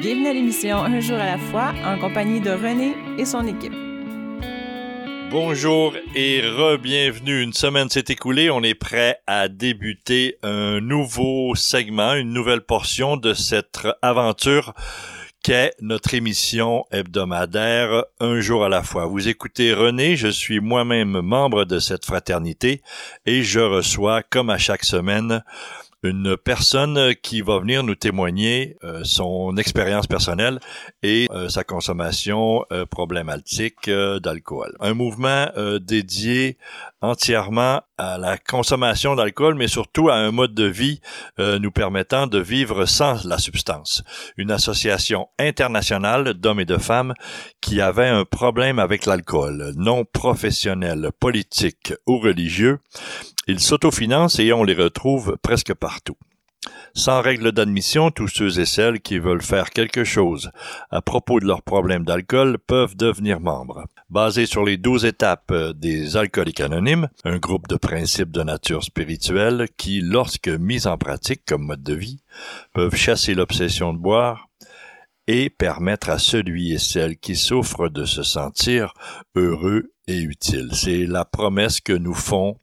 Bienvenue à l'émission Un jour à la fois en compagnie de René et son équipe. Bonjour et re-bienvenue. Une semaine s'est écoulée. On est prêt à débuter un nouveau segment, une nouvelle portion de cette aventure qu'est notre émission hebdomadaire Un jour à la fois. Vous écoutez René, je suis moi-même membre de cette fraternité et je reçois, comme à chaque semaine, une personne qui va venir nous témoigner euh, son expérience personnelle et euh, sa consommation euh, problématique d'alcool. Un mouvement dédié entièrement à la consommation d'alcool, mais surtout à un mode de vie nous permettant de vivre sans la substance. Une association internationale d'hommes et de femmes qui avait un problème avec l'alcool, non professionnel, politique ou religieux, ils s'autofinancent et on les retrouve presque partout. Sans règle d'admission, tous ceux et celles qui veulent faire quelque chose à propos de leurs problèmes d'alcool peuvent devenir membres. Basé sur les douze étapes des alcooliques anonymes, un groupe de principes de nature spirituelle qui, lorsque mis en pratique comme mode de vie, peuvent chasser l'obsession de boire, et permettre à celui et celle qui souffre de se sentir heureux et utile. C'est la promesse que nous font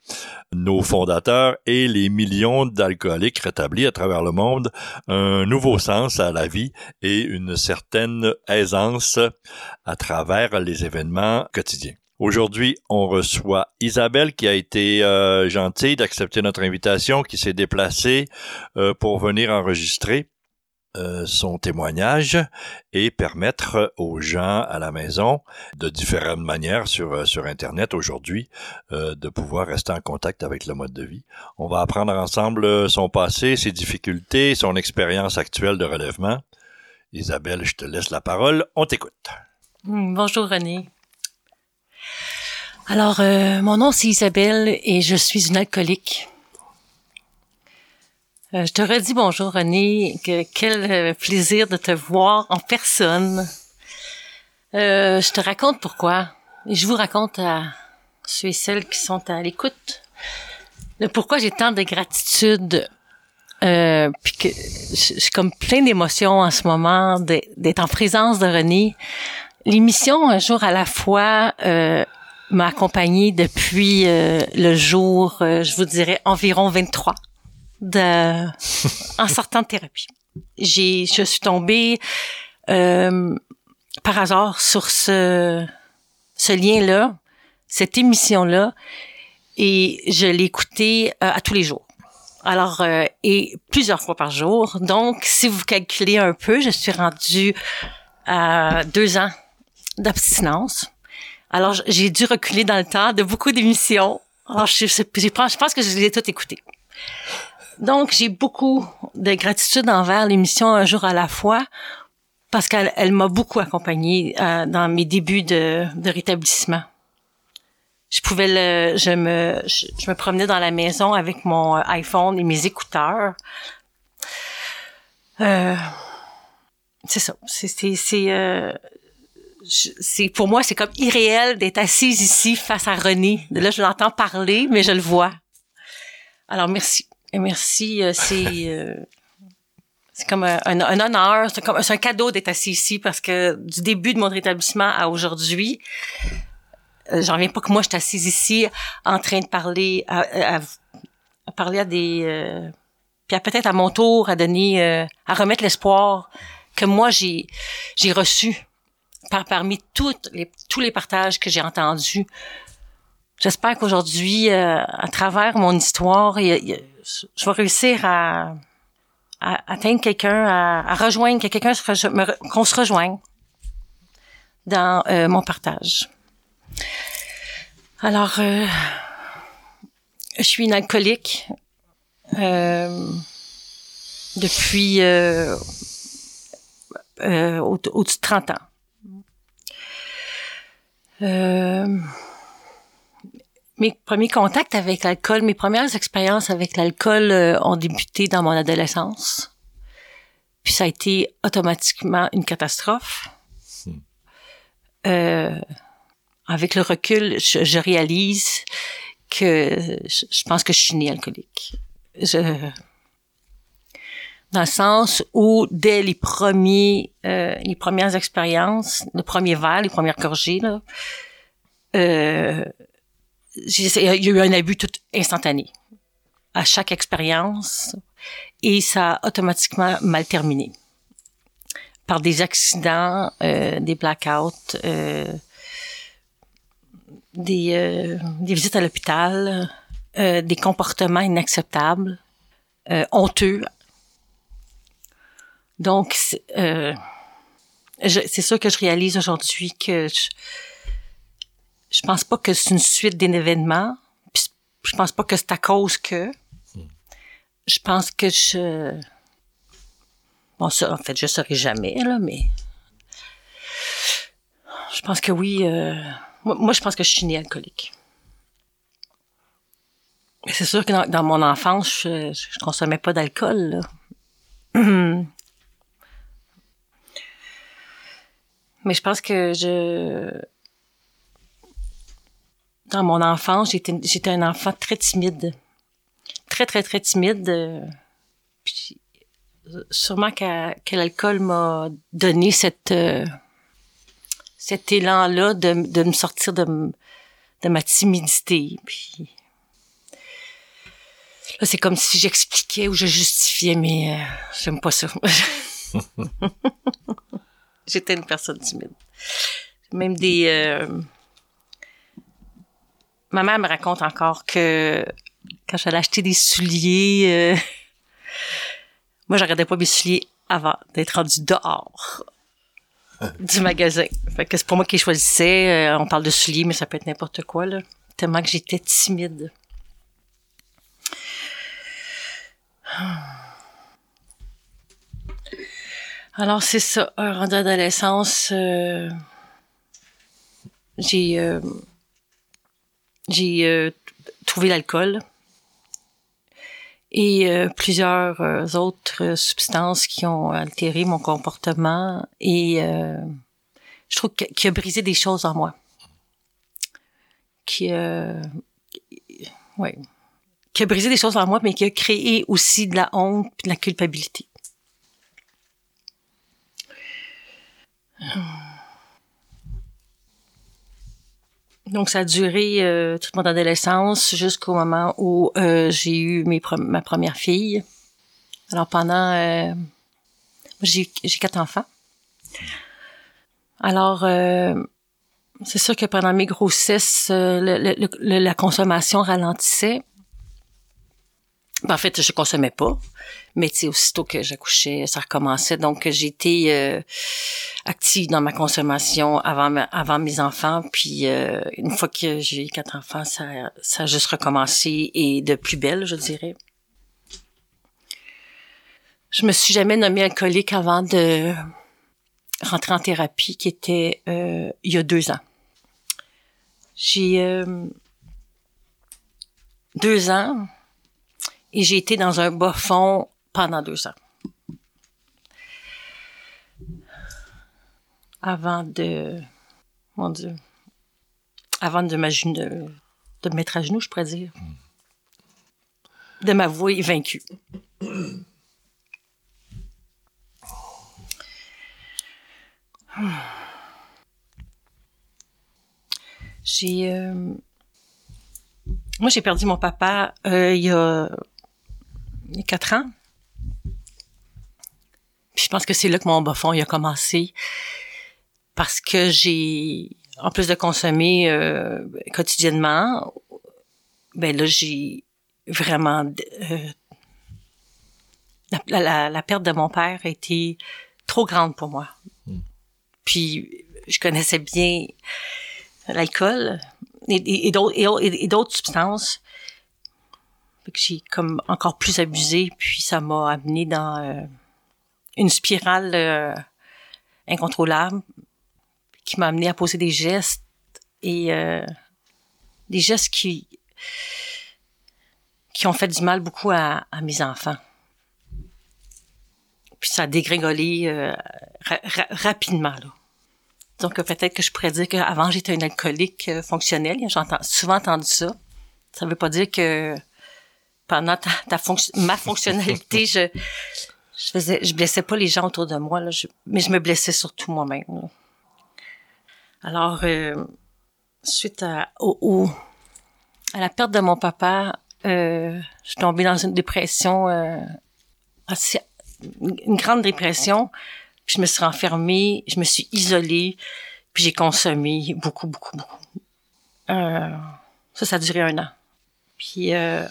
nos fondateurs et les millions d'alcooliques rétablis à travers le monde, un nouveau sens à la vie et une certaine aisance à travers les événements quotidiens. Aujourd'hui, on reçoit Isabelle qui a été euh, gentille d'accepter notre invitation, qui s'est déplacée euh, pour venir enregistrer. Euh, son témoignage et permettre aux gens à la maison de différentes manières sur, euh, sur Internet aujourd'hui euh, de pouvoir rester en contact avec le mode de vie. On va apprendre ensemble son passé, ses difficultés, son expérience actuelle de relèvement. Isabelle, je te laisse la parole. On t'écoute. Hmm, bonjour René. Alors, mon nom c'est Isabelle et je suis une alcoolique. Euh, je te redis bonjour René, que, quel euh, plaisir de te voir en personne. Euh, je te raconte pourquoi. Et je vous raconte à ceux et celles qui sont à l'écoute pourquoi j'ai tant de gratitude. Euh, puis que je suis comme plein d'émotions en ce moment d'être en présence de René. L'émission Un jour à la fois euh, m'a accompagnée depuis le jour, je vous dirais, environ 23 en sortant de thérapie. J'ai, je suis tombée euh, par hasard sur ce, ce lien-là, cette émission-là, et je l'écoutais euh, à tous les jours. Alors, euh, et plusieurs fois par jour. Donc, si vous calculez un peu, je suis rendue à deux ans d'abstinence. Alors, j'ai dû reculer dans le temps de beaucoup d'émissions. Alors, je, je, je, pense que je les ai toutes écoutées. Donc, j'ai beaucoup de gratitude envers l'émission Un jour à la fois parce qu'elle elle, m'a beaucoup accompagnée euh, dans mes débuts de, de, rétablissement. Je pouvais le, je me, je, me promenais dans la maison avec mon iPhone et mes écouteurs. Euh, c'est ça. C'est, c'est, c'est, euh, c'est pour moi, c'est comme irréel d'être assise ici face à René. Là, je l'entends parler, mais je le vois. Alors, merci merci. Euh, c'est euh, c'est comme un, un, honneur, c'est comme c'est un cadeau d'être assis ici parce que du début de mon rétablissement à aujourd'hui, euh, j'en viens pas que moi je suis assise ici en train de parler à, à, parler à des euh, puis peut-être à mon tour à donner à remettre l'espoir que moi j'ai j'ai reçu par parmi toutes les tous les partages que j'ai entendus. J'espère qu'aujourd'hui à travers mon histoire il y a je vais réussir à, atteindre quelqu'un, à, rejoindre quelqu'un, qu'on se rejoigne dans euh, mon partage. Alors, euh, je suis une alcoolique euh, depuis au-dessus de 30 ans. Mes premiers contacts avec l'alcool, mes premières expériences avec l'alcool euh, ont débuté dans mon adolescence. Puis ça a été automatiquement une catastrophe. Hmm. Euh, avec le recul, je, réalise que je, pense que je suis née alcoolique. Je... dans le sens où dès les premiers, euh, les premières expériences, le premier verre, les premières gorgées, là, euh, il y a eu un abus tout instantané à chaque expérience et ça a automatiquement mal terminé par des accidents, euh, des blackouts, euh, des, euh, des visites à l'hôpital, euh, des comportements inacceptables, euh, honteux. Donc, c'est euh, sûr que je réalise aujourd'hui que je, je pense pas que c'est une suite d'événements. puis Je pense pas que c'est à cause que. Je pense que je. Bon, ça, en fait, je saurais jamais, là, mais. Je pense que oui. euh, Moi, je pense que je suis née alcoolique. C'est sûr que dans, mon enfance, je, je consommais pas d'alcool. Mais je pense que je. Dans mon enfance, j'étais, j'étais un enfant très timide. Très, très, très timide. Puis, sûrement qu'à- que l'alcool m'a donné cette, euh, cet élan-là de, de me sortir de, de ma timidité. Puis, là, c'est comme si j'expliquais ou je justifiais, mais euh, j'aime pas ça. J'étais une personne timide. Même des... euh, Ma mère me raconte encore que quand j'allais acheter des souliers, euh, moi, je regardais pas mes souliers avant d'être rendu dehors du magasin. Fait que c'est pas moi qui choisissais. Euh, on parle de souliers, mais ça peut être n'importe quoi, là. Tellement que j'étais timide. Alors, c'est ça. Un rendu adolescence, euh, j'ai j'ai euh, trouvé l'alcool et euh, plusieurs euh, autres euh, substances qui ont altéré mon comportement et euh, je trouve que- qui a brisé des choses en moi. Qui euh, ouais, qui a brisé des choses en moi mais qui a créé aussi de la honte et de la culpabilité. Donc, ça a duré euh, toute mon adolescence jusqu'au moment où euh, j'ai eu mes ma première fille. Alors, pendant... euh, j'ai quatre enfants. Alors, euh, c'est sûr que pendant mes grossesses, euh, le- le- le- la consommation ralentissait. Ben, en fait, je consommais pas. Mais tu sais, aussitôt que j'accouchais, ça recommençait. Donc, j'étais euh, active dans ma consommation avant, ma- avant mes enfants. Puis, euh, une fois que j'ai eu quatre enfants, ça, ça a juste recommencé et de plus belle, je dirais. Je me suis jamais nommée alcoolique avant de rentrer en thérapie, qui était euh, il y a deux ans. J'ai euh, deux ans et j'ai été dans un bas fond pendant deux ans. Avant de, mon Dieu, avant de de, de me mettre à genoux, je pourrais dire, de m'avouer vaincue. J'ai, euh, moi, j'ai perdu mon papa euh, il y a il y a quatre ans. Puis je pense que c'est là que mon bas fond il a commencé parce que j'ai en plus de consommer euh, quotidiennement, ben là j'ai vraiment euh, la, la- la perte de mon père a été trop grande pour moi. Puis je connaissais bien l'alcool et, et d'autres substances. Que j'ai comme encore plus abusé, puis ça m'a amené dans euh, une spirale euh, incontrôlable qui m'a amené à poser des gestes et euh, des gestes qui qui ont fait du mal beaucoup à, mes enfants. Puis ça a dégringolé ra- ra- rapidement là. Donc peut-être que je pourrais dire qu'avant j'étais un alcoolique euh, fonctionnel. J'ai souvent entendu ça. Ça veut pas dire que pendant ta, ta ma fonctionnalité, je je faisais, je blessais pas les gens autour de moi, là, mais je me blessais surtout moi-même. Alors, euh, suite à, au, à la perte de mon papa, euh, je suis tombée dans une dépression, euh, une grande dépression. Puis je me suis renfermée, je me suis isolée, puis j'ai consommé beaucoup, beaucoup, beaucoup. Euh, ça, ça a duré un an. Puis euh,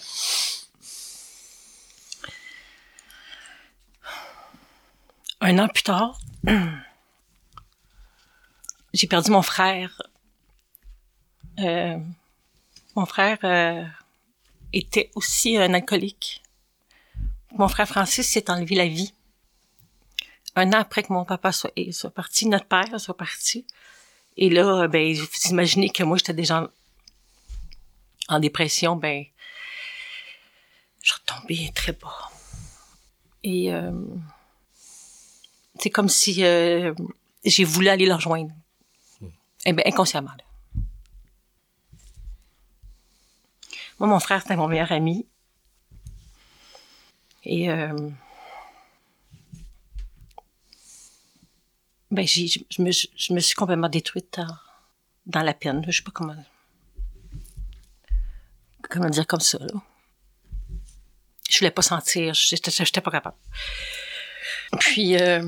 un an plus tard, j'ai perdu mon frère. Euh, mon frère euh, était aussi un alcoolique. Mon frère Francis s'est enlevé la vie. Un an après que mon papa soit, parti, notre père soit parti. Et là, ben, vous imaginez que moi, j'étais déjà en, dépression, ben, je retombais très bas. Et euh, c'est comme si euh, j'ai voulu aller le rejoindre. Eh bien, inconsciemment. Moi, mon frère, c'était mon meilleur ami. Et euh, ben, j'ai, je, me, je me suis complètement détruite dans, dans la peine. Je sais pas comment, comment dire comme ça. Là. Je voulais pas sentir, j'étais, j'étais pas capable. Puis, euh,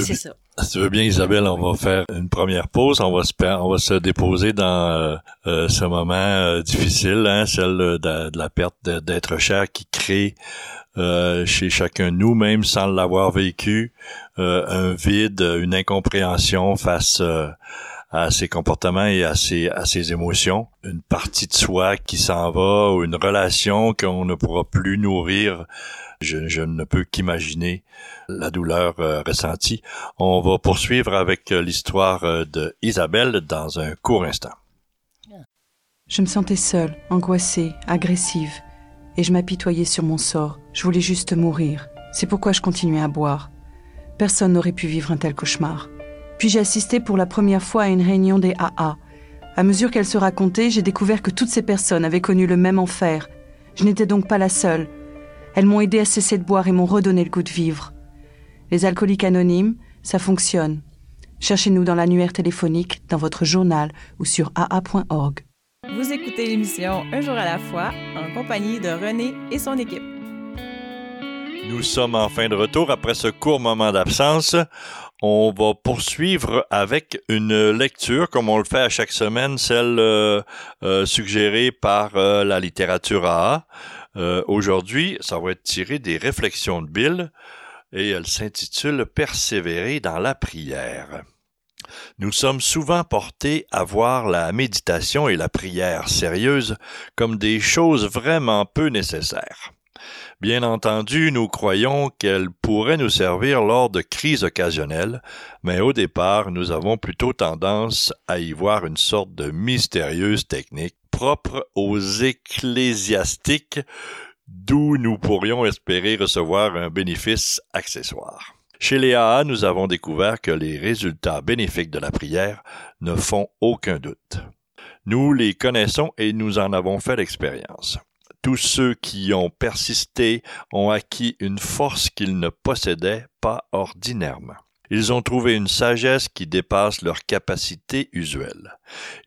c'est ça. Si tu veux bien, Isabelle, on va faire une première pause. On va se, on va se déposer dans euh, euh ce moment euh, difficile, hein, celle de, de la perte d'être cher qui crée chez chacun de nous, même sans l'avoir vécu, un vide, une incompréhension face à ses comportements et à ses, à ses émotions. Une partie de soi qui s'en va ou une relation qu'on ne pourra plus nourrir je, ne peux qu'imaginer la douleur euh, ressentie. On va poursuivre avec euh, l'histoire euh, de Isabelle dans un court instant. Je me sentais seule, angoissée, agressive, et je m'apitoyais sur mon sort. Je voulais juste mourir. C'est pourquoi je continuais à boire. Personne n'aurait pu vivre un tel cauchemar. Puis j'ai assisté pour la première fois à une réunion des AA. À mesure qu'elle se racontait, j'ai découvert que toutes ces personnes avaient connu le même enfer. Je n'étais donc pas la seule. Elles m'ont aidé à cesser de boire et m'ont redonné le goût de vivre. Les alcooliques anonymes, ça fonctionne. Cherchez-nous dans l'annuaire téléphonique, dans votre journal ou sur aa.org. Vous écoutez l'émission Un jour à la fois en compagnie de René et son équipe. Nous sommes en fin de retour après ce court moment d'absence. On va poursuivre avec une lecture, comme on le fait à chaque semaine, celle euh, euh, suggérée par euh, la littérature AA. Euh, aujourd'hui, ça va être tiré des réflexions de Bill et elle s'intitule Persévérer dans la prière. Nous sommes souvent portés à voir la méditation et la prière sérieuse comme des choses vraiment peu nécessaires. Bien entendu, nous croyons qu'elles pourraient nous servir lors de crises occasionnelles, mais au départ, nous avons plutôt tendance à y voir une sorte de mystérieuse technique propre aux ecclésiastiques d'où nous pourrions espérer recevoir un bénéfice accessoire. Chez les AA, nous avons découvert que les résultats bénéfiques de la prière ne font aucun doute. Nous les connaissons et nous en avons fait l'expérience. Tous ceux qui ont persisté ont acquis une force qu'ils ne possédaient pas ordinairement. Ils ont trouvé une sagesse qui dépasse leur capacité usuelle.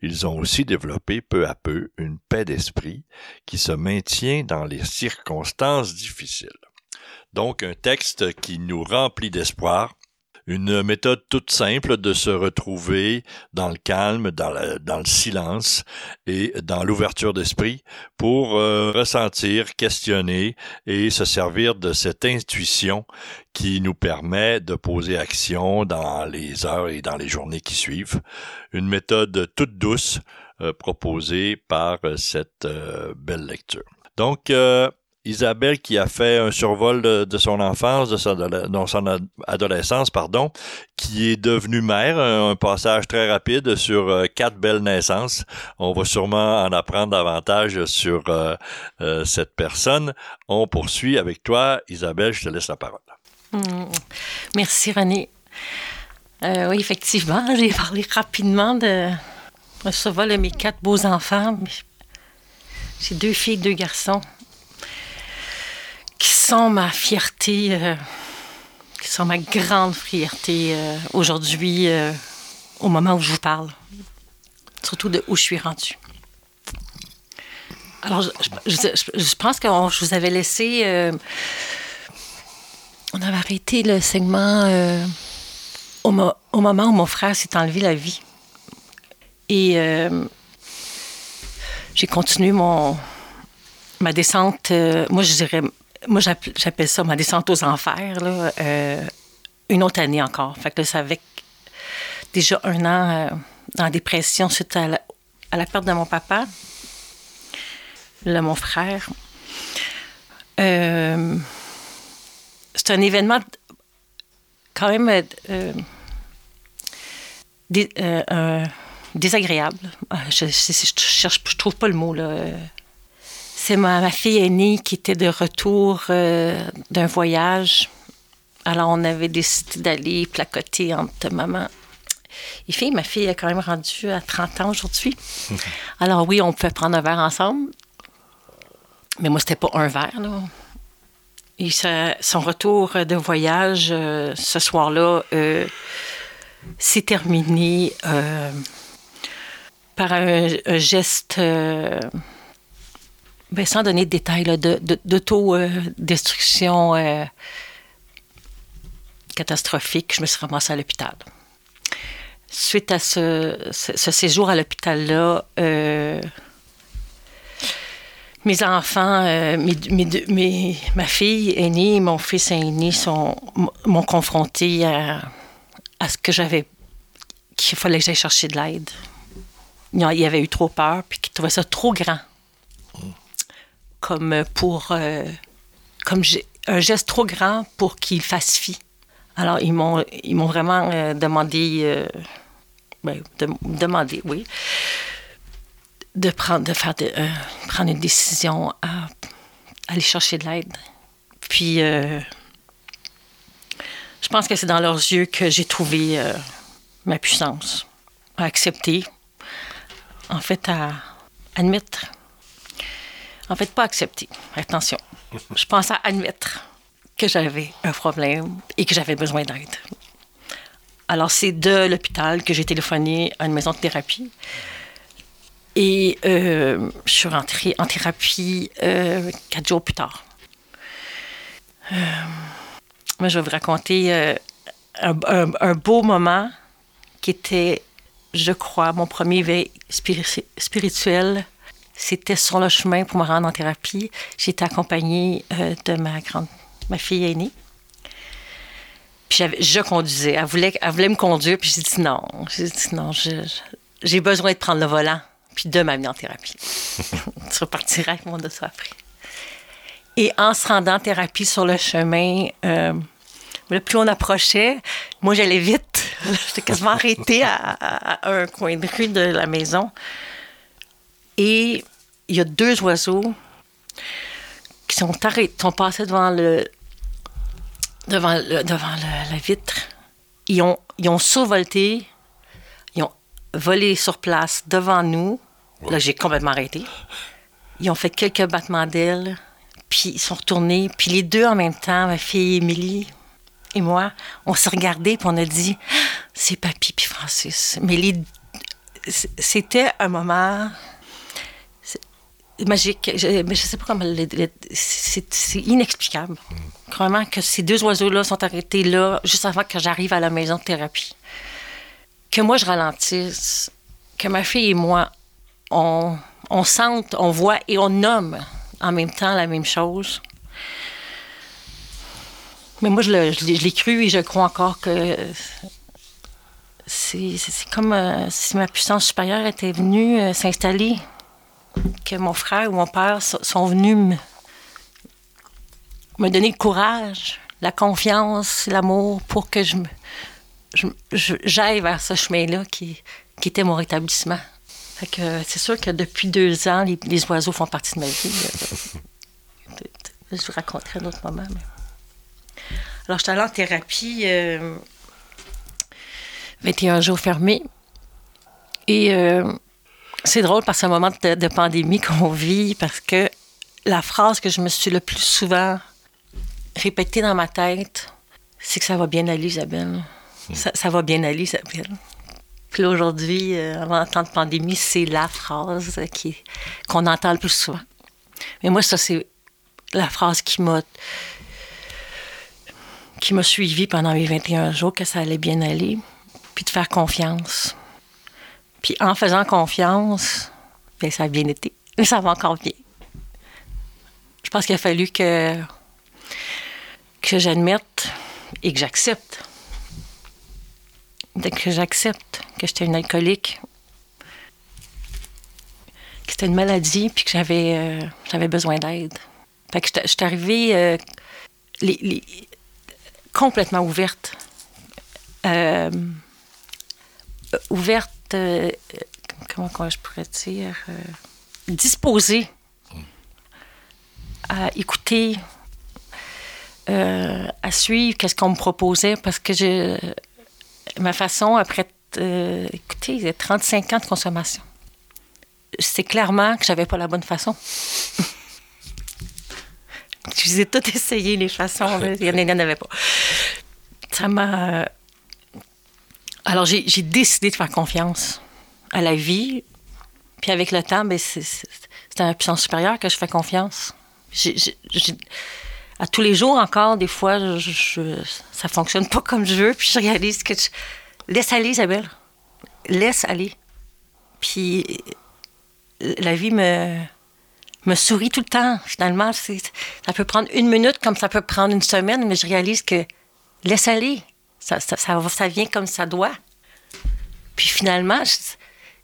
Ils ont aussi développé peu à peu une paix d'esprit qui se maintient dans les circonstances difficiles. Donc un texte qui nous remplit d'espoir une méthode toute simple de se retrouver dans le calme, dans, le silence et dans l'ouverture d'esprit pour euh, ressentir, questionner et se servir de cette intuition qui nous permet de poser action dans les heures et dans les journées qui suivent. Une méthode toute douce euh, proposée par euh, cette belle lecture. Donc, Isabelle qui a fait un survol de, son enfance, de son, adolescence, pardon, qui est devenue mère, un, passage très rapide sur euh, quatre belles naissances. On va sûrement en apprendre davantage sur euh, euh, cette personne. On poursuit avec toi, Isabelle, je te laisse la parole. Hmm. Merci René. oui, effectivement, j'ai parlé rapidement de survol de mes quatre beaux enfants. J'ai deux filles, deux garçons qui sont ma fierté, euh, qui sont ma grande fierté euh, aujourd'hui, euh, au moment où je vous parle. Surtout de où je suis rendue. Alors, je, pense que je vous avais laissé. on avait arrêté le segment au, mo- au moment où mon frère s'est enlevé la vie. Et j'ai continué mon, ma descente. moi, je dirais. Moi, j'appelle ça ma descente aux enfers, là, euh, une autre année encore. Fait que là, ça avec déjà un an euh, dans dépression suite à la, à la perte de mon papa, de mon frère. Euh, c'est un événement quand même euh, dé- désagréable. Euh, Je, je, je cherche, je trouve pas le mot là. C'est ma, ma fille aînée qui était de retour euh, d'un voyage. Alors on avait décidé d'aller placoter entre maman et fille. Ma fille est quand même rendue à 30 ans aujourd'hui. Alors oui, on pouvait prendre un verre ensemble. Mais moi, c'était pas un verre, là. Et ça- son retour de voyage euh, ce soir-là euh, s'est terminé euh, par un, un geste, ben, sans donner de détails, là, de- de- d'auto-destruction euh, catastrophique. Je me suis ramassée à l'hôpital. Suite à ce, ce- séjour à l'hôpital-là, euh, mes enfants, euh, mes, mes mes- ma fille aînée mon fils aîné sont- m'ont confronté à, à ce que j'avais, qu'il fallait que j'aille chercher de l'aide. Ils avaient eu trop peur, puis qu'ils trouvaient ça trop grand. Comme pour. euh, comme un geste trop grand pour qu'ils fassent fi. Alors, ils m'ont, ils m'ont vraiment euh, demandé. euh, ben, de- demandé, oui de prendre, de faire de- euh, prendre une décision à aller chercher de l'aide. Puis, euh, je pense que c'est dans leurs yeux que j'ai trouvé euh, ma puissance, à accepter, en fait, à admettre. En fait, pas accepter, attention. Je pense à admettre que j'avais un problème et que j'avais besoin d'aide. Alors, c'est de l'hôpital que j'ai téléphoné à une maison de thérapie. Et euh, je suis rentrée en thérapie euh, quatre jours plus tard. Euh, moi, je vais vous raconter euh, un, beau moment qui était, je crois, mon premier éveil spiri- spirituel. C'était sur le chemin pour me rendre en thérapie. J'étais accompagnée euh, de ma grande, ma fille aînée. Puis je conduisais. Elle voulait, elle voulait me conduire, puis j'ai dit non. J'ai dit non, j'ai besoin de prendre le volant, puis de m'amener en thérapie. tu repartiras avec mon dossier après. Et en se rendant en thérapie sur le chemin, euh, plus on approchait, moi j'allais vite. J'étais quasiment arrêtée à un coin de rue de la maison. Et il y a deux oiseaux qui sont arrêtés, sont passés devant le devant, le- devant le- la vitre. Ils ont, ils ont survolté, ils ont volé sur place devant nous. Là, j'ai complètement arrêté. Ils ont fait quelques battements d'ailes, puis ils sont retournés. Puis les deux en même temps, ma fille Émilie et moi, on s'est regardés, puis on a dit c'est Papy puis Francis. Mais les, c'était un moment magique. Je, mais je sais pas comment. c'est inexplicable. Vraiment que ces deux oiseaux-là sont arrêtés là, juste avant que j'arrive à la maison de thérapie. Que moi, je ralentisse. Que ma fille et moi, on, on sente, on voit et on nomme en même temps la même chose. Mais moi, je l'ai je cru et je crois encore que c'est comme euh, si ma puissance supérieure était venue euh, s'installer que mon frère ou mon père so- sont venus me, donner le courage, la confiance, l'amour pour que je je- je- j'aille vers ce chemin-là qui, était mon rétablissement. Fait que euh, c'est sûr que depuis deux ans, les, oiseaux font partie de ma vie. Je vous raconterai un autre moment. Alors, j'étais allée en thérapie euh, 21 jours fermés. Et euh, c'est drôle c'est un moment de, de pandémie qu'on vit parce que la phrase que je me suis le plus souvent répétée dans ma tête, c'est que ça va bien aller, Isabelle. Ça, ça va bien aller, Isabelle. Puis là, aujourd'hui, euh, en temps de pandémie, c'est la phrase qui, qu'on entend le plus souvent. Mais moi, ça, c'est la phrase qui m'a qui m'a suivi pendant mes 21 jours, que ça allait bien aller, puis de faire confiance. Puis en faisant confiance, bien, ça a bien été. Ça va encore bien. Je pense qu'il a fallu que, que j'admette et que j'accepte. que j'accepte que j'étais une alcoolique, que c'était une maladie, puis que j'avais, euh, j'avais besoin d'aide. Fait que je suis arrivée euh, complètement ouverte. Euh, ouverte, euh, comment, je pourrais dire, euh, disposée à écouter, euh, à suivre qu'est-ce qu'on me proposait parce que je, ma façon, après, euh, écoutez, 35 ans de consommation, c'est clairement que j'avais pas la bonne façon. Je les ai toutes essayées, les façons. Il n'y en avait pas. Ça m'a. Alors, j'ai décidé de faire confiance à la vie. Puis avec le temps, ben, c'est à la puissance supérieure que je fais confiance. J à tous les jours encore, des fois, je, je, ça fonctionne pas comme je veux. Puis je réalise que je... laisse aller, Isabelle. Laisse aller. Puis la vie me me sourit tout le temps. Finalement, ça peut prendre une minute comme ça peut prendre une semaine, mais je réalise que laisse aller. Ça, ça, ça, ça vient comme ça doit. Puis finalement, je,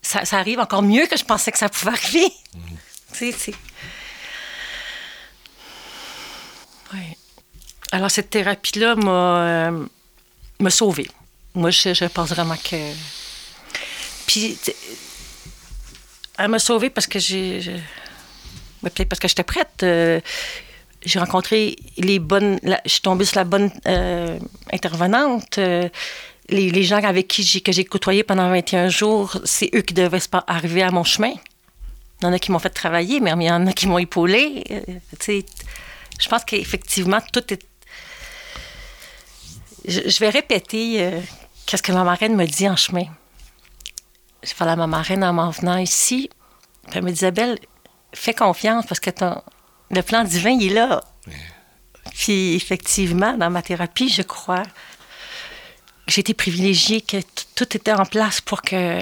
ça, ça, arrive encore mieux que je pensais que ça pouvait arriver. Mmh. tu sais, ouais. Alors, cette thérapie-là m'a euh, sauvée. Moi, je, je pense vraiment que. Puis, elle m'a sauvée parce que j'ai peut-être parce que j'étais prête. Euh, j'ai rencontré les bonnes. Je suis tombée sur la bonne euh, intervenante. Euh, les, gens avec qui j'ai, que j'ai côtoyé pendant 21 jours, c'est eux qui devaient arriver à mon chemin. Il y en a qui m'ont fait travailler, mais il y en a qui m'ont épaulé. je pense qu'effectivement, tout est. Je, vais répéter qu'est-ce que ma marraine me dit en chemin. Je parlais à ma marraine en m'en venant ici. Elle me dit Isabelle, fais confiance parce que ton, le plan divin, il est là. Yeah. Puis effectivement, dans ma thérapie, je crois que j'ai été privilégiée, que tout était en place pour que,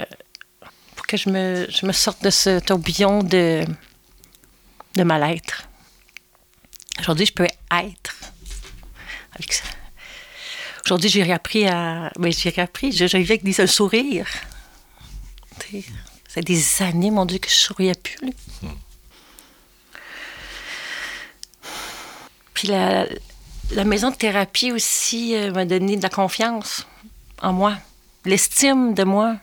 pour que je, me, je me sorte de ce tourbillon de, de mal-être. Aujourd'hui, je peux être avec ça. Aujourd'hui, j'ai réappris à. Mais ben, j'ai réappris, je, je vivais avec des, un sourire. C'est des années, mon Dieu, que je souriais plus. Puis la, maison de thérapie aussi euh, m'a donné de la confiance en moi, l'estime de moi.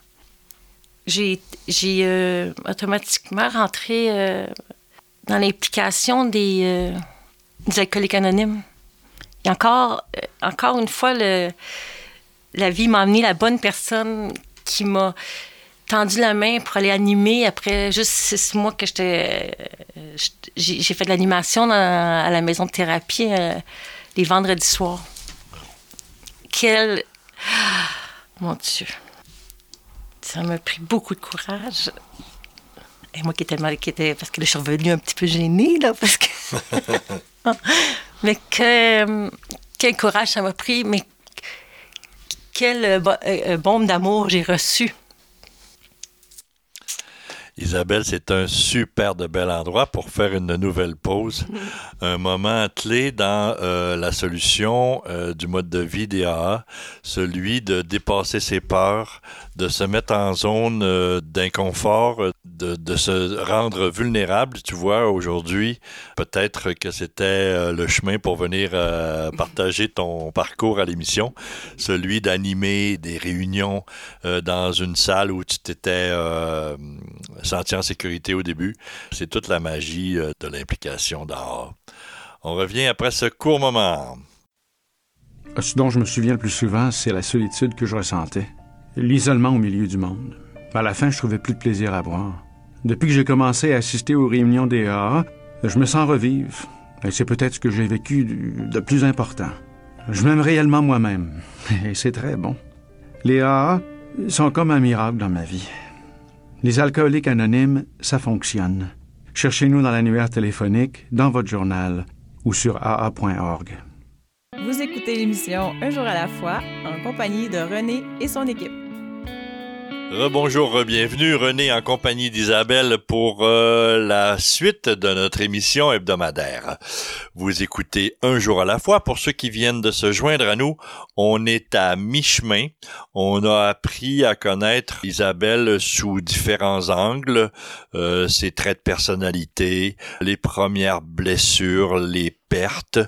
J'ai euh, automatiquement rentré euh, dans l'implication des, des, alcooliques anonymes. Et encore, une fois, la vie m'a amené la bonne personne qui m'a tendu la main pour aller animer après juste six mois que j'étais. Euh, j'ai fait de l'animation à la maison de thérapie euh, les vendredis soirs. Quel. mon Dieu. Ça m'a pris beaucoup de courage. Et moi qui étais mal, qui était, parce que là, je suis revenue un petit peu gênée, là, parce que. mais que, quel courage ça m'a pris, mais quelle bombe d'amour j'ai reçue Isabelle, c'est un super de bel endroit pour faire une nouvelle pause. un moment clé dans euh, la solution euh, du mode de vie DAA, celui de dépasser ses peurs, de se mettre en zone euh, d'inconfort, de, de, se rendre vulnérable. Tu vois, aujourd'hui, peut-être que c'était euh, le chemin pour venir euh, partager ton parcours à l'émission, celui d'animer des réunions dans une salle où tu t'étais senti en sécurité au début. C'est toute la magie de l'implication d'art. On revient après ce court moment. Ce dont je me souviens le plus souvent, c'est la solitude que je ressentais l'isolement au milieu du monde. À la fin, je trouvais plus de plaisir à boire. Depuis que j'ai commencé à assister aux réunions des AA, je me sens revivre. Et c'est peut-être ce que j'ai vécu de plus important. Je m'aime réellement moi-même. Et c'est très bon. Les AA sont comme un miracle dans ma vie. Les alcooliques anonymes, ça fonctionne. Cherchez-nous dans l'annuaire téléphonique, dans votre journal ou sur aa.org. Vous écoutez l'émission Un jour à la fois en compagnie de René et son équipe. Rebonjour, bienvenue René en compagnie d'Isabelle pour euh, la suite de notre émission hebdomadaire. Vous écoutez un jour à la fois. Pour ceux qui viennent de se joindre à nous, on est à mi-chemin. On a appris à connaître Isabelle sous différents angles, euh, ses traits de personnalité, les premières blessures, les pertes,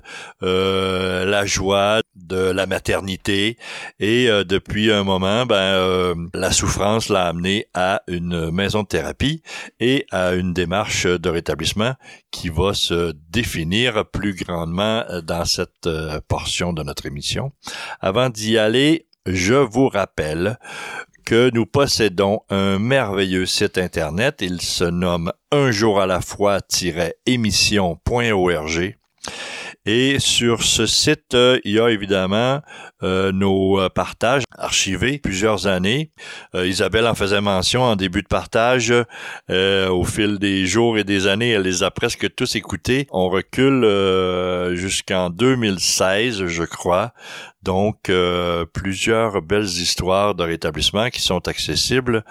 euh, la joie de la maternité et euh, depuis un moment, ben euh, la souffrance l'a amené à une maison de thérapie et à une démarche de rétablissement qui va se définir plus grandement dans cette portion de notre émission. Avant d'y aller, je vous rappelle que nous possédons un merveilleux site internet. Il se nomme un jour à la fois-émission.org et sur ce site, euh, il y a évidemment euh, nos euh, partages archivés plusieurs années. Isabelle en faisait mention en début de partage. au fil des jours et des années, elle les a presque tous écoutés. On recule jusqu'en 2016, je crois. Donc, plusieurs belles histoires de rétablissement qui sont accessibles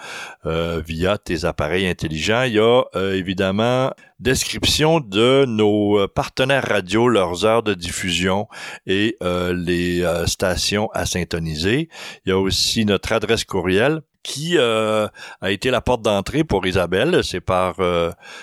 via tes appareils intelligents. Il y a évidemment description de nos euh, partenaires radio, leurs heures de diffusion et euh, les euh, stations à syntoniser. Il y a aussi notre adresse courriel qui a été la porte d'entrée pour Isabelle. C'est par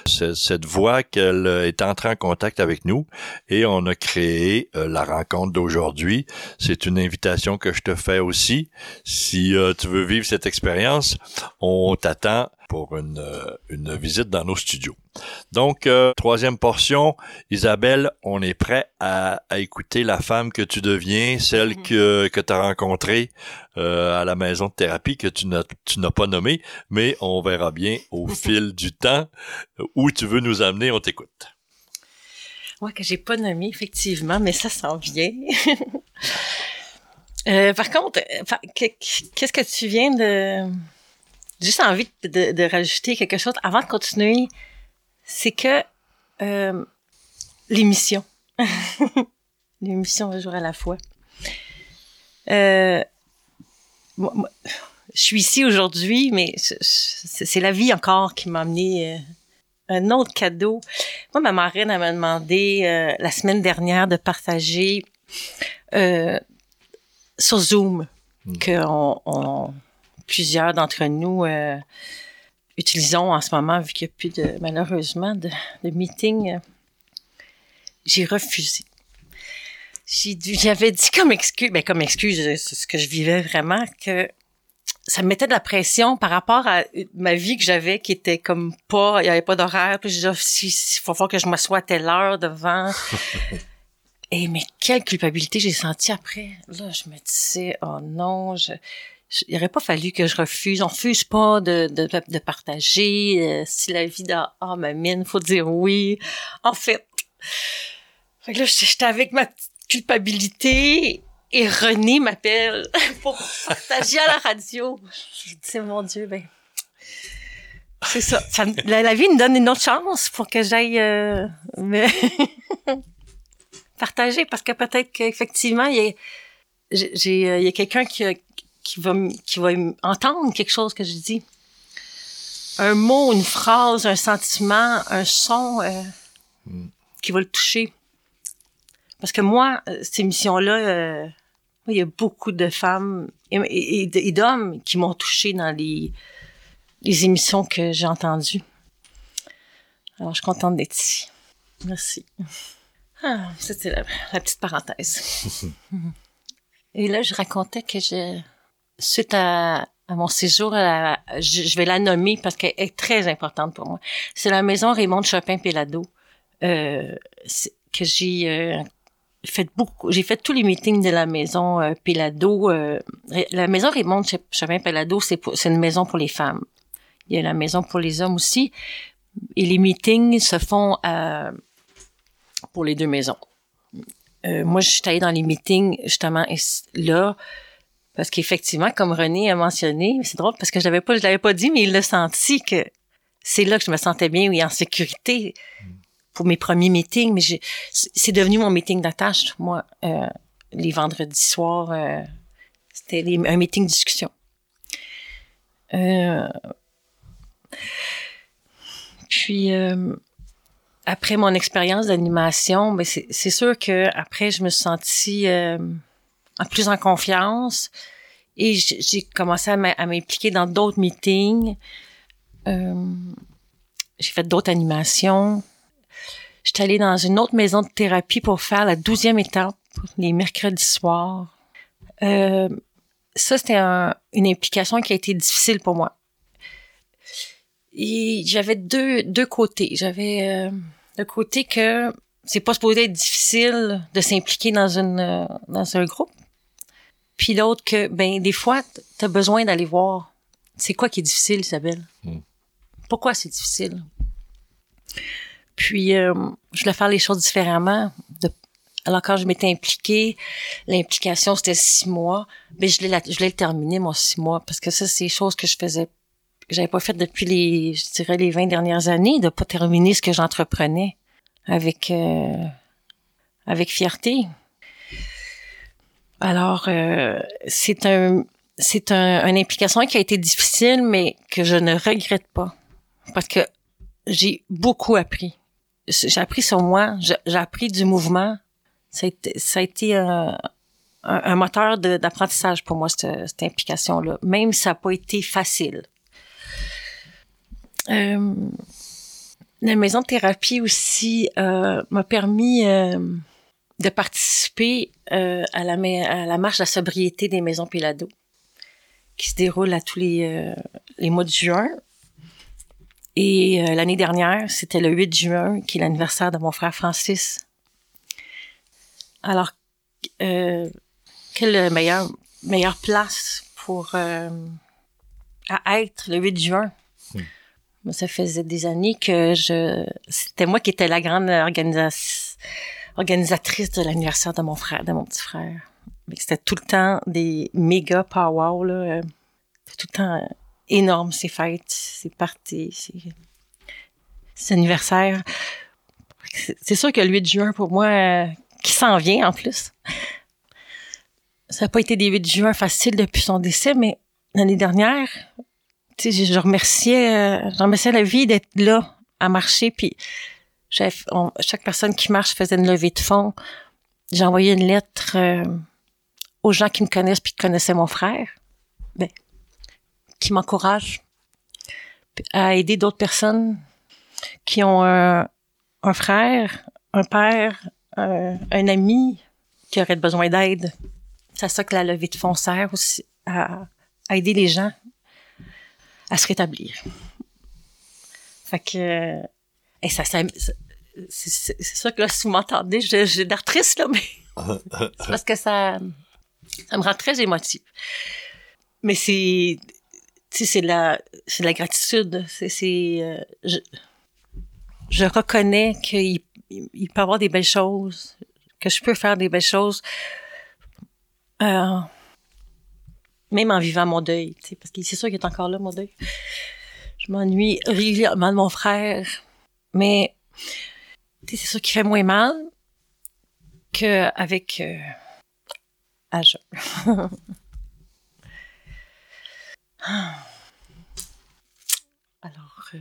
cette voie qu'elle est entrée en contact avec nous et on a créé la rencontre d'aujourd'hui. C'est une invitation que je te fais aussi. Si tu veux vivre cette expérience, on t'attend pour une, euh, une visite dans nos studios. Donc, euh, troisième portion, Isabelle, on est prêt à, à, écouter la femme que tu deviens, celle mhm. que, que tu as rencontrée euh, à la maison de thérapie que tu n'as, tu n'as pas nommée, mais on verra bien au fil du temps où tu veux nous amener, on t'écoute. Ouais, que j'ai pas nommé, effectivement, mais ça s'en vient. euh, par contre, qu'est-ce que tu viens de juste envie de, de, rajouter quelque chose avant de continuer. C'est que euh, l'émission, l'émission un jour à la fois. Euh, je suis ici aujourd'hui, mais c'est la vie encore qui m'a amené euh, un autre cadeau. Moi, ma marraine m'a demandé euh, la semaine dernière de partager sur Zoom hmm. on, plusieurs d'entre nous utilisons en ce moment, vu qu'il n'y a plus de, malheureusement, de, de meeting, euh, j'ai refusé. J'avais dit comme excuse, ben comme excuse, euh, ce que je vivais vraiment, que ça me mettait de la pression par rapport à ma vie que j'avais qui était comme pas, il y avait pas d'horaire, puis je disais, si, il faut falloir que je m'assoie à telle heure devant. Et mais quelle culpabilité j'ai senti après. Là, je me disais, oh non, je, il aurait pas fallu que je refuse. On refuse pas de, de, de partager. Euh, si la vie d'A ma mine, faut dire oui. En fait, fait que là, j'étais avec ma culpabilité et René m'appelle pour partager à la radio. Je dis, mon Dieu, ben, c'est ça. la, vie me donne une autre chance pour que j'aille euh, me partager parce que peut-être qu'effectivement, il y a, j'ai, euh, il y a quelqu'un qui a, qui va, qui va entendre quelque chose que je dis. Un mot, une phrase, un sentiment, un son euh, mm. qui va le toucher. Parce que moi, euh, cette émission-là, euh, il y a beaucoup de femmes et, et, d'hommes qui m'ont touché dans les, les émissions que j'ai entendues. Alors, je suis contente d'être ici. Merci. Ah, c'était la, la, petite parenthèse. et là, je racontais que je, suite à, mon séjour, je, vais la nommer parce qu'elle est très importante pour moi. C'est la maison Raymond Chopin Pelado euh, que j'ai euh, fait beaucoup. J'ai fait tous les meetings de la maison euh, Pelado. Euh, la maison Raymond Chopin Pelado, c'est c'est une maison pour les femmes. Il y a la maison pour les hommes aussi. Et les meetings se font pour les deux maisons. euh, moi, je suis allée dans les meetings, justement, là, parce qu'effectivement, comme René a mentionné, c'est drôle parce que je l'avais pas, je l'avais pas dit, mais il l'a senti que c'est là que je me sentais bien, oui, en sécurité pour mes premiers meetings, mais c'est devenu mon meeting d'attache, moi, euh, les vendredis soirs, euh, c'était un meeting discussion. Euh, puis euh, après mon expérience d'animation, ben c'est sûr que après je me suis sentie euh, plus en confiance et j'ai commencé à m'impliquer dans d'autres meetings. Euh, j'ai fait d'autres animations. J'étais allée dans une autre maison de thérapie pour faire la douzième étape les mercredis soirs. Euh, ça, c'était une implication qui a été difficile pour moi. Et j'avais deux, deux côtés. J'avais euh, le côté que c'est pas supposé être difficile de s'impliquer dans une euh, dans un groupe. Puis l'autre que ben des fois tu as besoin d'aller voir c'est quoi qui est difficile Isabelle? Hmm. Pourquoi c'est difficile? Puis euh, je voulais faire les choses différemment de alors quand je m'étais impliquée, l'implication c'était six mois, mais je l'ai je l'ai terminé mon six mois parce que ça c'est des choses que je faisais que j'avais pas fait depuis les je dirais les 20 dernières années de pas terminer ce que j'entreprenais avec euh, avec fierté. Alors euh, c'est un c'est un, une implication qui a été difficile mais que je ne regrette pas parce que j'ai beaucoup appris. J'ai appris sur moi, j'ai appris du mouvement, ça a été, ça a été un, un, moteur d'apprentissage pour moi, cette, cette implication-là, même si ça n'a pas été facile. Euh, la maison de thérapie aussi euh, m'a permis euh, de participer euh, à, la, à la marche de la sobriété des maisons Pilado, qui se déroule à tous les, euh, les mois de juin. Et euh, l'année dernière, c'était le 8 juin, qui est l'anniversaire de mon frère Francis. Alors, euh, quelle meilleure, meilleure place pour à être le 8 juin? Ça faisait des années que je c'était moi qui étais la grande organisatrice de l'anniversaire de mon frère, de mon petit frère. C'était tout le temps des méga power là, euh, tout le temps énorme ces fêtes, ces parties, ces, anniversaires. C'est sûr que le 8 juin pour moi qui s'en vient en plus. Ça n'a pas été des 8 juin facile depuis son décès, mais l'année dernière, euh, je remerciais la vie d'être là, à marcher, puis chaque personne qui marche faisait une levée de fonds. J'ai envoyé une lettre euh, aux gens qui me connaissent puis qui connaissaient mon frère, ben, qui m'encouragent à aider d'autres personnes qui ont un, frère, un père, un, un ami qui aurait besoin d'aide. C'est ça que la levée de fonds sert aussi, à, aider les gens à se rétablir. Fait que, et ça, ça c'est ça que là, si vous m'entendez, j'ai l'artrice, là, mais c'est parce que ça, ça me rend très émotive. Mais c'est, tu sais, c'est la, c'est la gratitude. C'est, c'est, euh, je, je reconnais qu'il il peut y avoir des belles choses, que je peux faire des belles choses, euh, même en vivant mon deuil, parce que c'est sûr qu'il est encore là, mon deuil. Je m'ennuie régulièrement de mon frère, mais c'est sûr qu'il fait moins mal qu'avec euh. Alors, euh,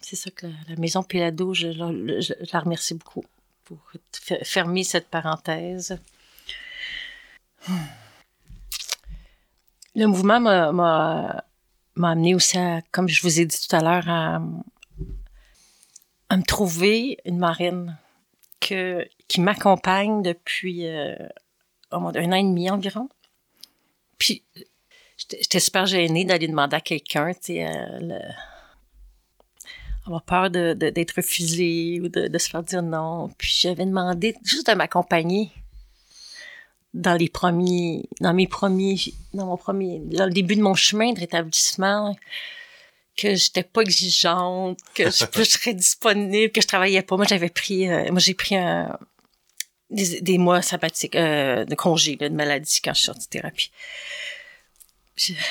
c'est ça que la, maison Pélado, je, la remercie beaucoup pour fermer cette parenthèse. Le mouvement m'a amené aussi à, comme je vous ai dit tout à l'heure, à, me trouver une marine que, qui m'accompagne depuis euh, un an et demi environ. Puis, j'étais super gênée d'aller demander à quelqu'un, tu sais, euh, avoir peur de, d'être refusé ou de, de, se faire dire non. Puis j'avais demandé juste de m'accompagner dans les premiers, dans mes premiers, dans mon premier, dans le début de mon chemin de rétablissement, que j'étais pas exigeante, que je, serais disponible, que je travaillais pas. Moi, j'avais pris, euh, moi j'ai pris un, des, des mois sabbatiques, euh, de congé, là, de maladie quand je suis sortie de thérapie.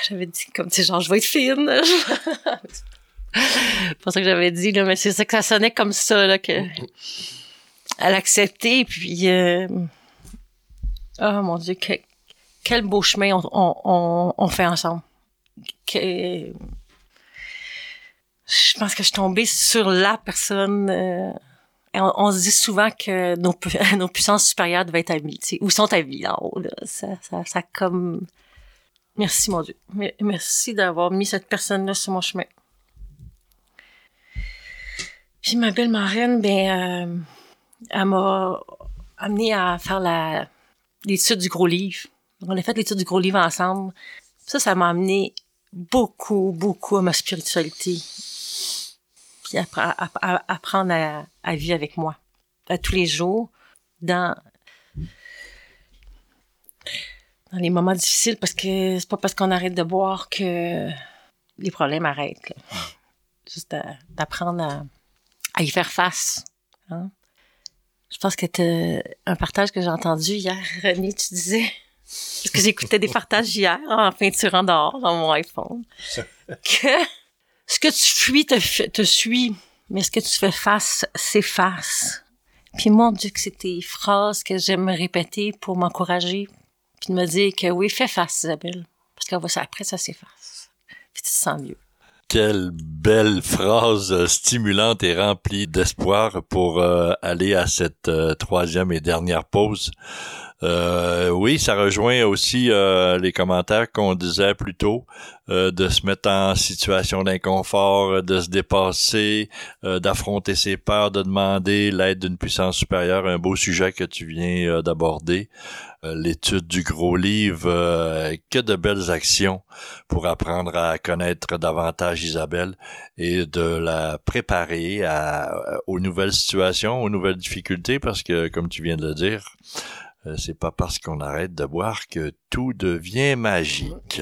J'avais dit comme, tu sais, genre, je vais être fine. C'est pour ça que j'avais dit, là, mais c'est ça que ça sonnait comme ça, là, que elle acceptait, puis euh, oh mon Dieu, que- quel beau chemin on, fait ensemble. Je pense que je suis tombée sur la personne. euh, on, se dit souvent que nos, pu- nos puissances supérieures devaient être amies, ou sont amies en haut. Là. Ça, ça, ça comme. Merci, mon Dieu. Me- Merci d'avoir mis cette personne-là sur mon chemin. Puis ma belle marraine, ben, euh, elle m'a amené à faire la l'étude du gros livre. On a fait l'étude du gros livre ensemble. Ça, ça m'a amené beaucoup, beaucoup à ma spiritualité. Puis à, apprendre à, vivre avec moi. À tous les jours, dans, les moments difficiles, parce que c'est pas parce qu'on arrête de boire que les problèmes arrêtent. Juste d'apprendre à, à y faire face. hein. Je pense que t'as un partage que j'ai entendu hier, René, tu disais, parce que j'écoutais des partages hier en peinturant dehors dans mon iPhone, que ce que tu fuis te, te suit, mais ce que tu fais face s'efface. Puis mon Dieu, que c'est tes phrases que j'aime me répéter pour m'encourager, puis de me dire que oui, fais face, Isabelle, parce que ça- après, ça s'efface. Puis tu te sens mieux. Quelle belle phrase stimulante et remplie d'espoir pour euh, aller à cette euh, troisième et dernière pause. Euh, oui, ça rejoint aussi euh, les commentaires qu'on disait plus tôt, euh, de se mettre en situation d'inconfort, euh, de se dépasser, d'affronter ses peurs, de demander l'aide d'une puissance supérieure, un beau sujet que tu viens d'aborder. L'étude du gros livre, que de belles actions pour apprendre à connaître davantage Isabelle et de la préparer aux nouvelles situations, aux nouvelles difficultés, parce que, comme tu viens de le dire, c'est pas parce qu'on arrête de boire que tout devient magique.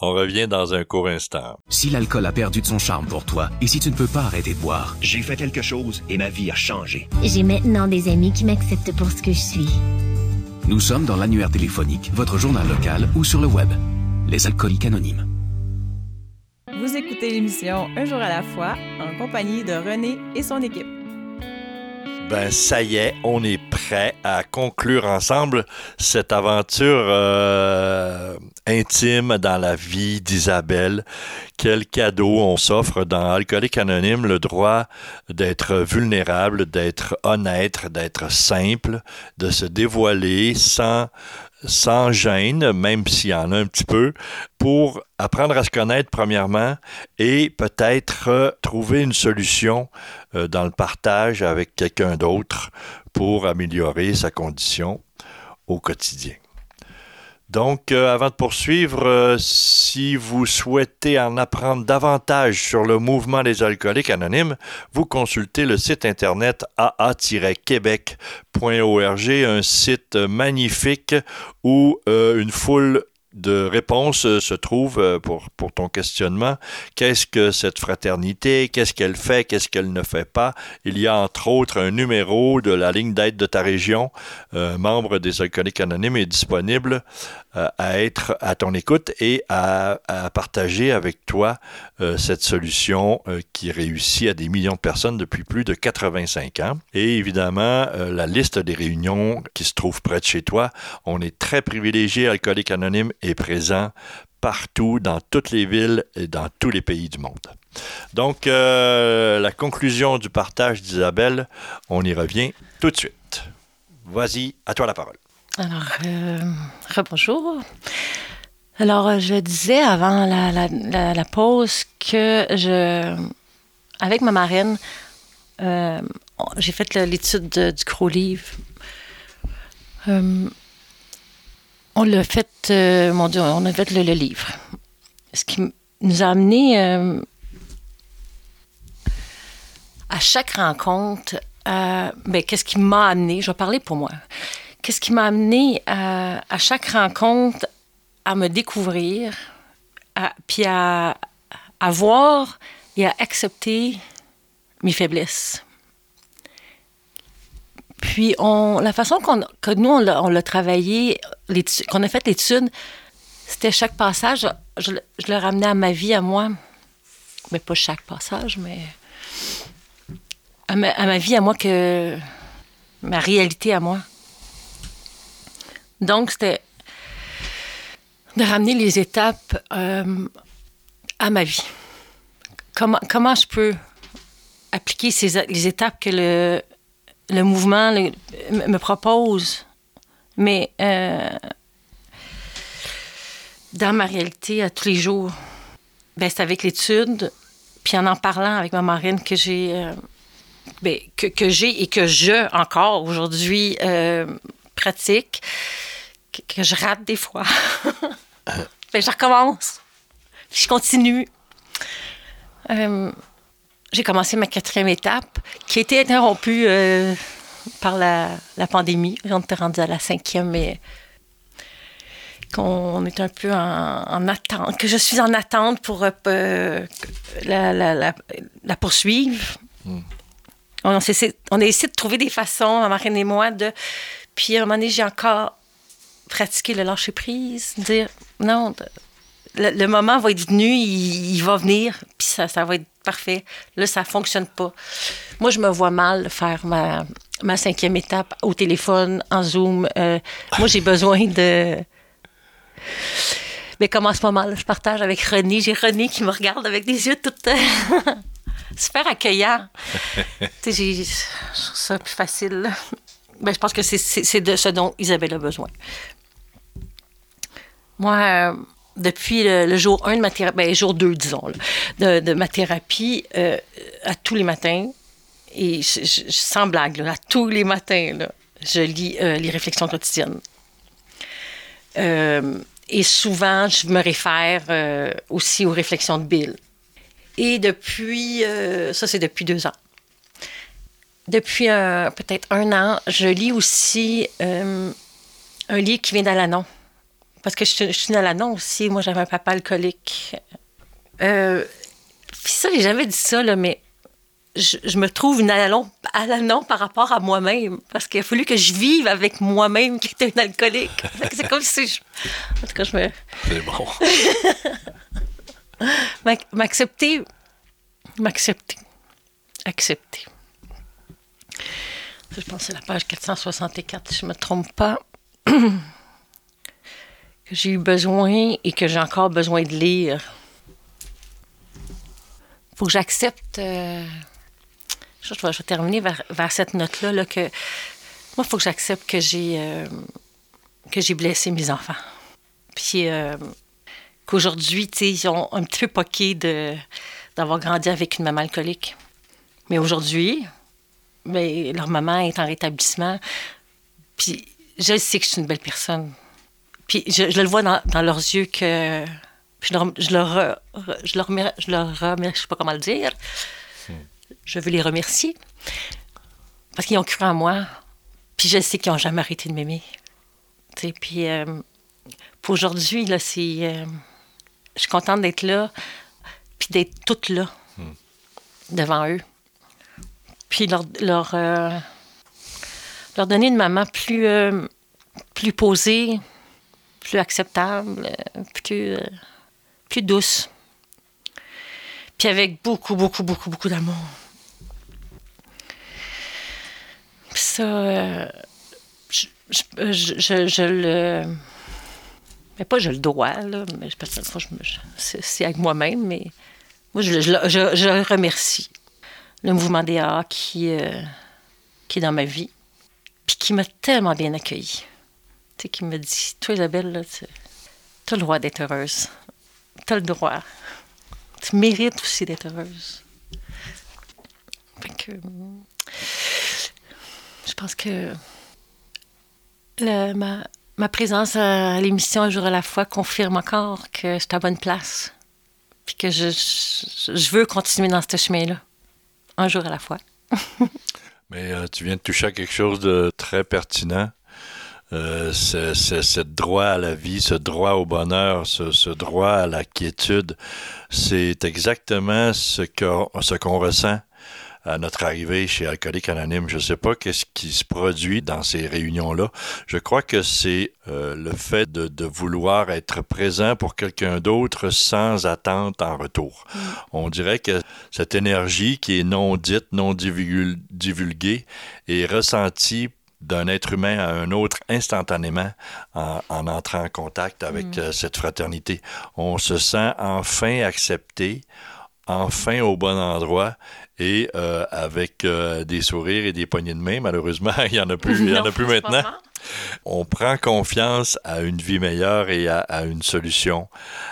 On revient dans un court instant. Si l'alcool a perdu de son charme pour toi et si tu ne peux pas arrêter de boire, J'ai fait quelque chose et ma vie a changé. J'ai maintenant des amis qui m'acceptent pour ce que je suis. nous sommes dans l'annuaire téléphonique, votre journal local ou sur le web. Les alcooliques anonymes. Vous écoutez l'émission Un jour à la fois en compagnie de René et son équipe. Ben ça y est, on est prêt à conclure ensemble cette aventure euh, intime dans la vie d'Isabelle. Quel cadeau on s'offre dans Alcoolique Anonyme, le droit d'être vulnérable, d'être honnête, d'être simple, de se dévoiler sans gêne, même s'il y en a un petit peu, pour apprendre à se connaître premièrement et peut-être euh, trouver une solution dans le partage avec quelqu'un d'autre pour améliorer sa condition au quotidien. Donc, euh, avant de poursuivre, euh, si vous souhaitez en apprendre davantage sur le mouvement des alcooliques anonymes, vous consultez le site internet aa-québec.org, un site magnifique où euh, une foule de réponses euh, se trouve euh, pour, pour ton questionnement. Qu'est-ce que cette fraternité? Qu'est-ce qu'elle fait? Qu'est-ce qu'elle ne fait pas? Il y a entre autres un numéro de la ligne d'aide de ta région. Euh, membre des alcooliques anonymes est disponible à être à ton écoute et à, partager avec toi euh, cette solution euh, qui réussit à des millions de personnes depuis plus de 85 ans. Et évidemment, euh, la liste des réunions qui se trouvent près de chez toi. On est très privilégié. Alcoolique Anonyme est présent partout, dans toutes les villes et dans tous les pays du monde. Donc, euh, la conclusion du partage d'Isabelle, on y revient tout de suite. Vas-y, à toi la parole. Alors, euh, rebonjour. Alors, euh, je disais avant la, pause que je, avec ma marraine, euh, j'ai fait l'étude de- du gros livre. On l'a fait, mon Dieu, on a fait le, le livre. Ce qui nous a amené à chaque rencontre, ben, qu'est-ce qui m'a amené, je vais parler pour moi, qu'est-ce qui m'a amené à, chaque rencontre à me découvrir, puis à, voir et à accepter mes faiblesses. Puis on, la façon que nous, on l'a, travaillé, qu'on a fait l'étude, c'était chaque passage, je, je le ramenais à ma vie, à moi. Mais pas chaque passage, mais à ma, à ma vie, à moi, que ma réalité à moi. Donc, c'était de ramener les étapes euh, à ma vie. Comment, comment je peux appliquer ces, les étapes que le, le mouvement me propose, mais euh, dans ma réalité à tous les jours. Ben, c'est avec l'étude, puis en en parlant avec ma marraine que j'ai euh, ben, que, que j'ai et que je encore aujourd'hui pratique, que, que je rate des fois. ben, je recommence. Puis je continue. Euh, j'ai commencé ma quatrième étape, qui a été interrompue euh, par la, la pandémie. On était rendu à la cinquième, mais qu'on est un peu en, en attente, que je suis en attente pour euh, euh, la, la- la- la poursuivre. On, s'est essayé- on a essayé de trouver des façons, ma marraine et moi, de. Puis à un moment donné, j'ai encore pratiqué le lâcher prise, dire non, le, le moment va être venu, il, il va venir, puis ça, ça va être parfait. Là, ça fonctionne pas. Moi, je me vois mal faire ma, ma cinquième étape au téléphone, en Zoom. Euh, moi, j'ai besoin de. Mais comme en ce moment, là, je partage avec René. J'ai René qui me regarde avec des yeux tout super accueillants. tu sais, j'ai- je trouve ça plus facile. Ben, je pense que c'est- de ce dont Isabelle a besoin. Moi, euh, depuis le, jour 1 de ma thérapie, ben, jour 2, disons, de, ma thérapie, euh, à tous les matins, et je, sans blague, là, à tous les matins, je lis euh, les réflexions quotidiennes. Et souvent, je me réfère aussi aux réflexions de Bill. Et depuis, ça c'est depuis deux ans. Depuis euh, peut-être un an, je lis aussi euh, un livre qui vient d'Alanon. Parce que je, suis- je suis née à Alanon aussi. Moi, j'avais un papa alcoolique. Euh, puis ça, j'ai jamais dit ça, là, mais je, je me trouve une Alanon, Alanon par rapport à moi-même. Parce qu'il a fallu que je vive avec moi-même qui était un alcoolique. C'est comme si je... En tout cas, je me... C'est bon. M'ac- M'accepter. M'accepter. Accepter. Je pense que c'est la page 464, si je ne me trompe pas. que j'ai eu besoin et que j'ai encore besoin de lire. faut que j'accepte. euh, je, vais, je vais terminer vers, vers cette note-là. Là, que moi, il faut que j'accepte que j'ai euh, que j'ai blessé mes enfants. Puis euh, qu'aujourd'hui, ils ont un petit peu poqué d'avoir grandi avec une maman alcoolique. Mais aujourd'hui, ben, leur maman est en rétablissement. Puis je sais que je suis une belle personne. Puis je, je le vois dans, dans leurs yeux que je leur, je leur, je leur, je leur je sais pas comment le dire. Je veux les remercier parce qu'ils ont cru en moi. Puis je sais qu'ils n'ont jamais arrêté de m'aimer. Tu sais, puis euh, pour aujourd'hui, là, c'est. euh, je suis contente d'être là, puis d'être toute là, devant eux. Puis leur, leur, euh, leur donner une maman plus, euh, plus posée, plus acceptable, euh, plus, plus douce. Puis avec beaucoup, beaucoup, beaucoup, beaucoup d'amour. Puis ça, je, je, le. Mais pas je le dois, là, mais je c'est avec moi-même, mais moi, je, je, je- je le remercie. Le mouvement des AA qui, euh, qui est dans ma vie, puis qui m'a tellement bien accueillie. Tu sais, qui me dit Toi, Isabelle, tu as le droit d'être heureuse. Tu as le droit. Tu mérites aussi d'être heureuse. Fait que. Je pense que ma, ma présence à l'émission Un jour à la fois confirme encore que je suis à bonne place. Puis que je, je, je veux continuer dans ce chemin-là. Un jour à la fois. Mais euh, tu viens de toucher à quelque chose de très pertinent. Euh, c'est, ce droit à la vie, ce droit au bonheur, ce, droit à la quiétude, c'est exactement ce, ce qu'on ressent à notre arrivée chez Alcoolique Anonyme. Je ne sais pas qu'est-ce qui se produit dans ces réunions-là. Je crois que c'est euh, le fait de, de, vouloir être présent pour quelqu'un d'autre sans attente en retour. Mm. On dirait que cette énergie qui est non dite, non divulguée, est ressentie d'un être humain à un autre instantanément en, en entrant en contact avec mm. euh, cette fraternité. On se sent enfin accepté, enfin au bon endroit et euh, avec euh, des sourires et des poignées de main. Malheureusement, il n'y en a plus, il y en a plus maintenant. On prend confiance à une vie meilleure et à, à une solution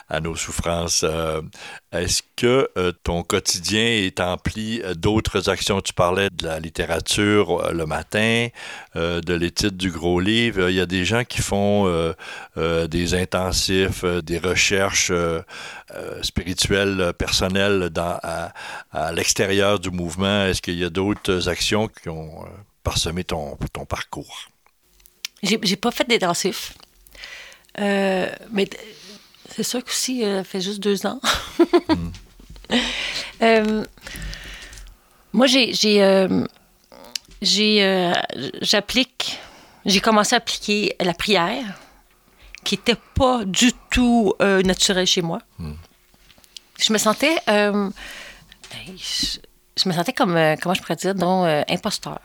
à nos souffrances. Euh, est-ce que ton quotidien est empli d'autres actions? Tu parlais de la littérature le matin, de l'étude du gros livre. Il y a des gens qui font des intensifs, des recherches spirituelles, personnelles dans, à, à l'extérieur du mouvement. Est-ce qu'il y a d'autres actions qui ont parsemé ton, ton parcours? J'ai pas fait d'intensif. Euh, mais c'est sûr qu'aussi, euh, ça fait juste deux ans. mm. euh, moi, j'ai. J'applique. J'ai commencé à appliquer la prière, qui n'était pas du tout naturelle chez moi. Mm. Je me sentais. je, je, me sentais comme. comment je pourrais dire? Donc, imposteur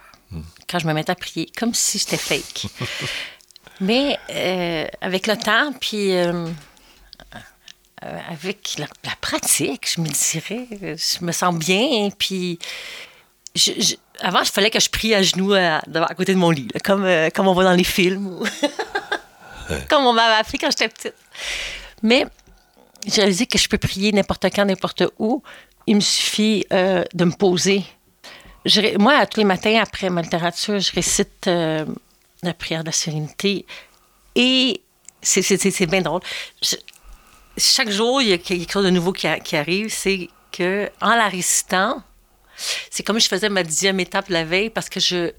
quand je me mettais à prier, comme si c'était fake. Mais euh, avec le temps, puis euh, euh, avec la, pratique, je me dirais, je me sens bien, puis avant, il fallait que je prie à genoux à, côté de mon lit, comme, comme on voit dans les films, comme on m'avait appris quand j'étais petite. Mais j'ai réalisé que je peux prier n'importe quand, n'importe où. Il me suffit de me poser moi, tous les matins, après ma littérature, je récite euh, la prière de la sérénité. Et c'est bien drôle. chaque jour, il y a quelque chose de nouveau qui, arrive. C'est que en la récitant, c'est comme je faisais ma dixième étape la veille parce que je.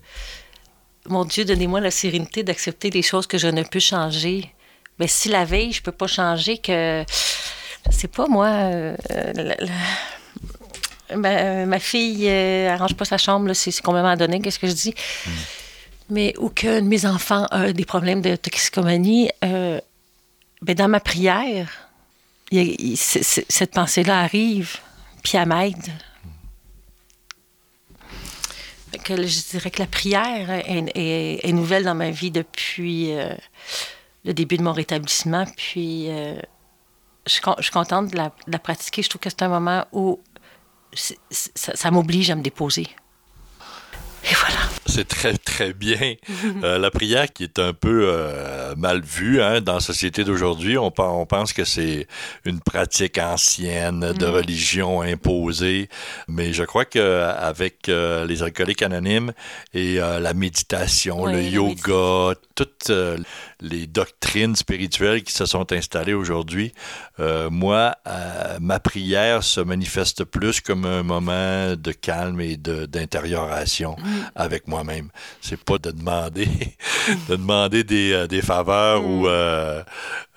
Mon Dieu, donnez-moi la sérénité d'accepter des choses que je ne peux changer. Mais si la veille, je ne peux pas changer, que. Je sais pas, moi. Euh, ma, ma fille euh, arrange pas sa chambre, c'est complètement donné, qu'est-ce que je dis? Mm. Mais aucun de mes enfants a des problèmes de toxicomanie. Euh, ben dans ma prière, cette pensée-là arrive, puis elle m'aide. je dirais que la prière est, nouvelle dans ma vie depuis euh, le début de mon rétablissement. Puis je, suis contente de la, de la, pratiquer. Je trouve que c'est un moment où ça, m'oblige à me déposer. Et voilà. C'est très, très bien. Euh, la prière qui est un peu euh, mal vue hein, dans la société d'aujourd'hui, on, on, pense que c'est une pratique ancienne de mm. religion imposée, mais je crois qu'avec euh, les alcooliques anonymes et la méditation, le yoga, toutes les doctrines spirituelles qui se sont installées aujourd'hui, moi, ma prière se manifeste plus comme un moment de calme et d'intérioration. Mm. Mm. avec moi-même. C'est pas de demander, de demander des, euh, des faveurs ou,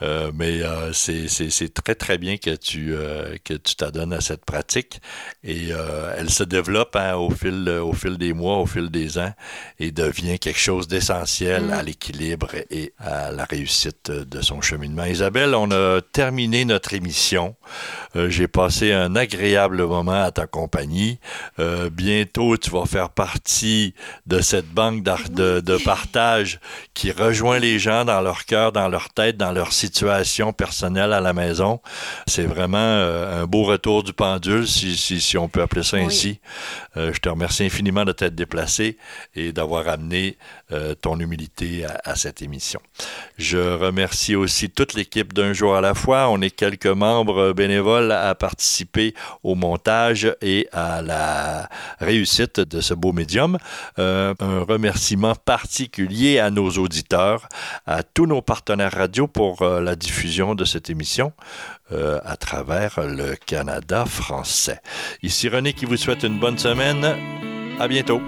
euh, euh, mais c'est très très bien que tu que tu t'adonnes à cette pratique et elle se développe hein, au fil au fil des mois, au fil des ans et devient quelque chose d'essentiel à mm. l'équilibre et à la réussite de son cheminement. Isabelle, on a terminé notre émission. J'ai passé un agréable moment à ta compagnie. bientôt, tu vas faire partie de cette banque de, de, partage qui rejoint les gens dans leur cœur, dans leur tête, dans leur situation personnelle à la maison. C'est vraiment euh, un beau retour du pendule, si, si, si on peut appeler ça ainsi. Euh, je te remercie infiniment de t'être déplacé et d'avoir amené euh, ton humilité à, cette émission. Je remercie aussi toute l'équipe d'un jour à la fois. On est quelques membres bénévoles à participer au montage et à la réussite de ce beau médium. Euh, un remerciement particulier à nos auditeurs, à tous nos partenaires radio pour euh, la diffusion de cette émission à travers le Canada français. Ici René qui vous souhaite une bonne semaine. À bientôt.